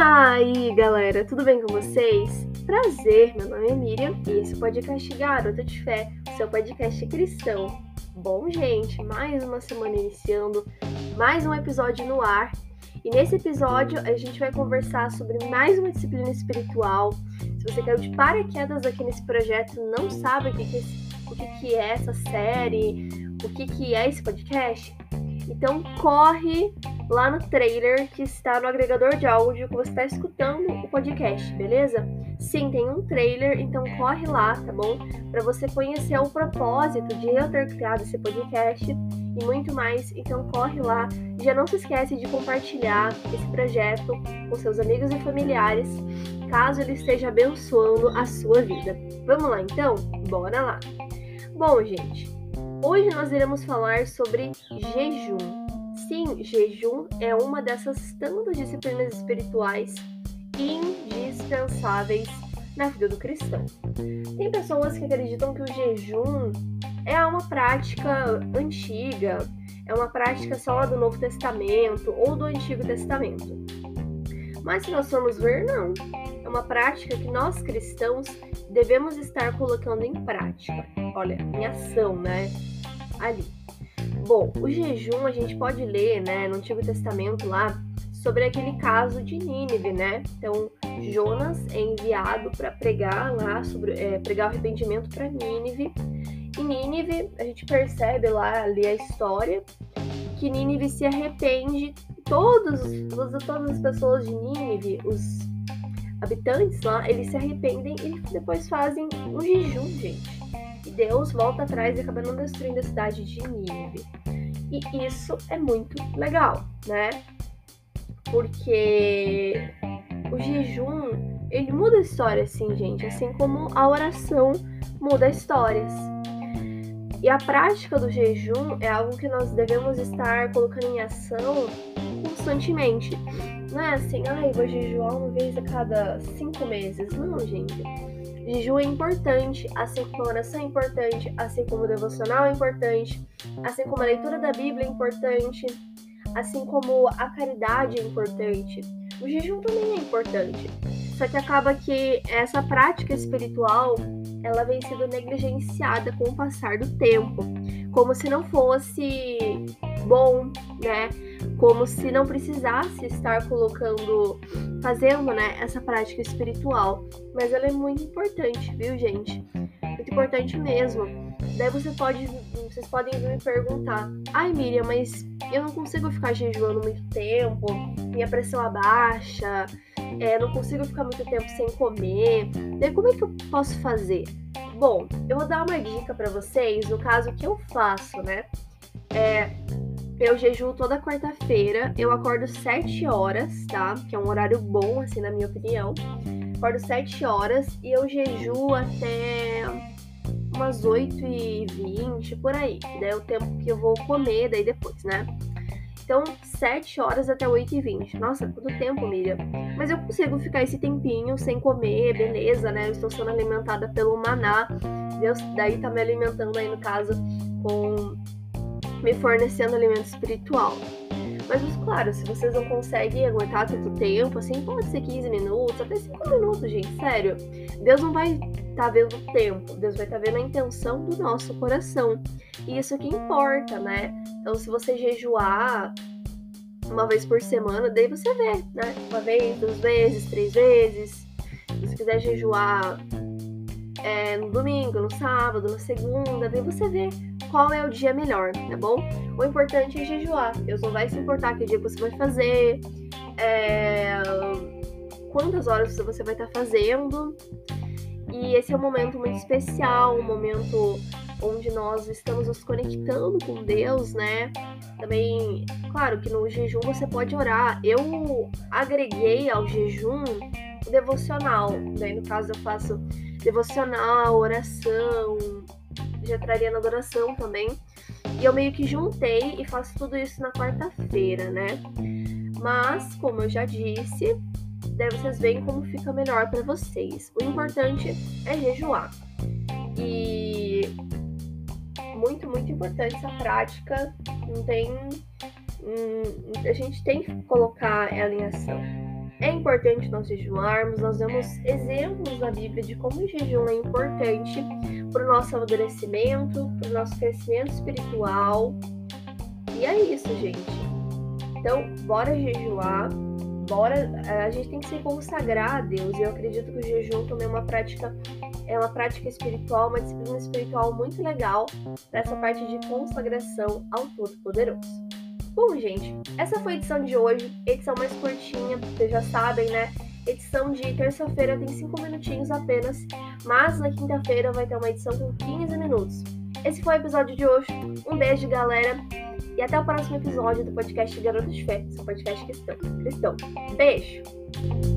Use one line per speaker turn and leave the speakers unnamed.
aí, galera, tudo bem com vocês? Prazer, meu nome é Miriam e esse podcast Garota de Fé, seu podcast cristão. Bom, gente, mais uma semana iniciando, mais um episódio no ar. E nesse episódio a gente vai conversar sobre mais uma disciplina espiritual. Se você caiu de paraquedas aqui nesse projeto, não sabe o que, que, o que, que é essa série, o que, que é esse podcast, então corre lá no trailer que está no agregador de áudio que você está escutando o podcast, beleza? Sim, tem um trailer, então corre lá, tá bom? Para você conhecer o propósito de eu ter criado esse podcast e muito mais. Então corre lá. Já não se esquece de compartilhar esse projeto com seus amigos e familiares, caso ele esteja abençoando a sua vida. Vamos lá então? Bora lá. Bom, gente, Hoje nós iremos falar sobre jejum. Sim, jejum é uma dessas tantas disciplinas espirituais indispensáveis na vida do cristão. Tem pessoas que acreditam que o jejum é uma prática antiga, é uma prática só do Novo Testamento ou do Antigo Testamento. Mas se nós formos ver, não. É uma prática que nós cristãos devemos estar colocando em prática. Olha, em ação, né? ali. Bom, o jejum a gente pode ler, né, no Antigo Testamento lá, sobre aquele caso de Nínive, né? Então, Jonas é enviado para pregar lá, sobre, é, pregar o arrependimento para Nínive. E Nínive, a gente percebe lá, ali a história, que Nínive se arrepende, todos, todas, todas as pessoas de Nínive, os habitantes lá, eles se arrependem e depois fazem um jejum, gente. Deus volta atrás e acaba não destruindo a cidade de Nínive. E isso é muito legal, né? Porque o jejum, ele muda a história, assim, gente. Assim como a oração muda histórias. E a prática do jejum é algo que nós devemos estar colocando em ação constantemente. Não é assim, ai, vou jejuar uma vez a cada cinco meses. Não, gente. Jejum é importante, assim como a oração é importante, assim como o devocional é importante, assim como a leitura da Bíblia é importante, assim como a caridade é importante. O jejum também é importante. Só que acaba que essa prática espiritual, ela vem sendo negligenciada com o passar do tempo, como se não fosse bom, né? Como se não precisasse estar colocando, fazendo, né, essa prática espiritual. Mas ela é muito importante, viu, gente? Muito importante mesmo. Daí você pode, vocês podem vir me perguntar: "Ai, Miriam, mas eu não consigo ficar jejuando muito tempo, minha pressão abaixa, é, não consigo ficar muito tempo sem comer. Daí como é que eu posso fazer?" Bom, eu vou dar uma dica para vocês no caso que eu faço, né? É, eu jejuo toda quarta-feira. Eu acordo 7 horas, tá? Que é um horário bom, assim, na minha opinião. Acordo 7 horas e eu jejuo até umas 8 e 20 por aí. Daí é o tempo que eu vou comer daí depois, né? Então, 7 horas até 8 e 20. Nossa, quanto tempo, Miriam. Mas eu consigo ficar esse tempinho sem comer, beleza, né? Eu estou sendo alimentada pelo maná. Deus daí tá me alimentando aí, no caso, com me fornecendo alimento espiritual. Mas, claro, se vocês não conseguem aguentar tanto tempo, assim, pode ser 15 minutos, até 5 minutos, gente, sério. Deus não vai estar tá vendo o tempo, Deus vai estar tá vendo a intenção do nosso coração. E isso que importa, né? Então, se você jejuar uma vez por semana, daí você vê, né? Uma vez, duas vezes, três vezes. Se você quiser jejuar é, no domingo, no sábado, na segunda, daí você vê qual é o dia melhor, tá bom? O importante é jejuar. Deus não vai se importar que dia você vai fazer, é, quantas horas você vai estar fazendo. E esse é um momento muito especial, um momento onde nós estamos nos conectando com Deus, né? Também, claro que no jejum você pode orar. Eu agreguei ao jejum o devocional. Daí, no caso, eu faço devocional, oração, já traria na adoração também. E eu meio que juntei e faço tudo isso na quarta-feira, né? Mas, como eu já disse, daí vocês veem como fica melhor para vocês. O importante é jejuar. E muito, muito importante essa prática. Não tem. Hum, a gente tem que colocar ela em ação. É importante nós jejuarmos, nós vemos exemplos na Bíblia de como o jejum é importante para o nosso amadurecimento, para o nosso crescimento espiritual. E é isso, gente. Então, bora jejuar, bora. A gente tem que se consagrar a Deus. Eu acredito que o jejum também é uma prática, é uma prática espiritual, uma disciplina espiritual muito legal para essa parte de consagração ao Todo-Poderoso. Bom, gente, essa foi a edição de hoje, edição mais curtinha, vocês já sabem, né? Edição de terça-feira tem 5 minutinhos apenas, mas na quinta-feira vai ter uma edição com 15 minutos. Esse foi o episódio de hoje. Um beijo, galera, e até o próximo episódio do podcast Garoto de Fé, seu podcast cristão. cristão. Beijo!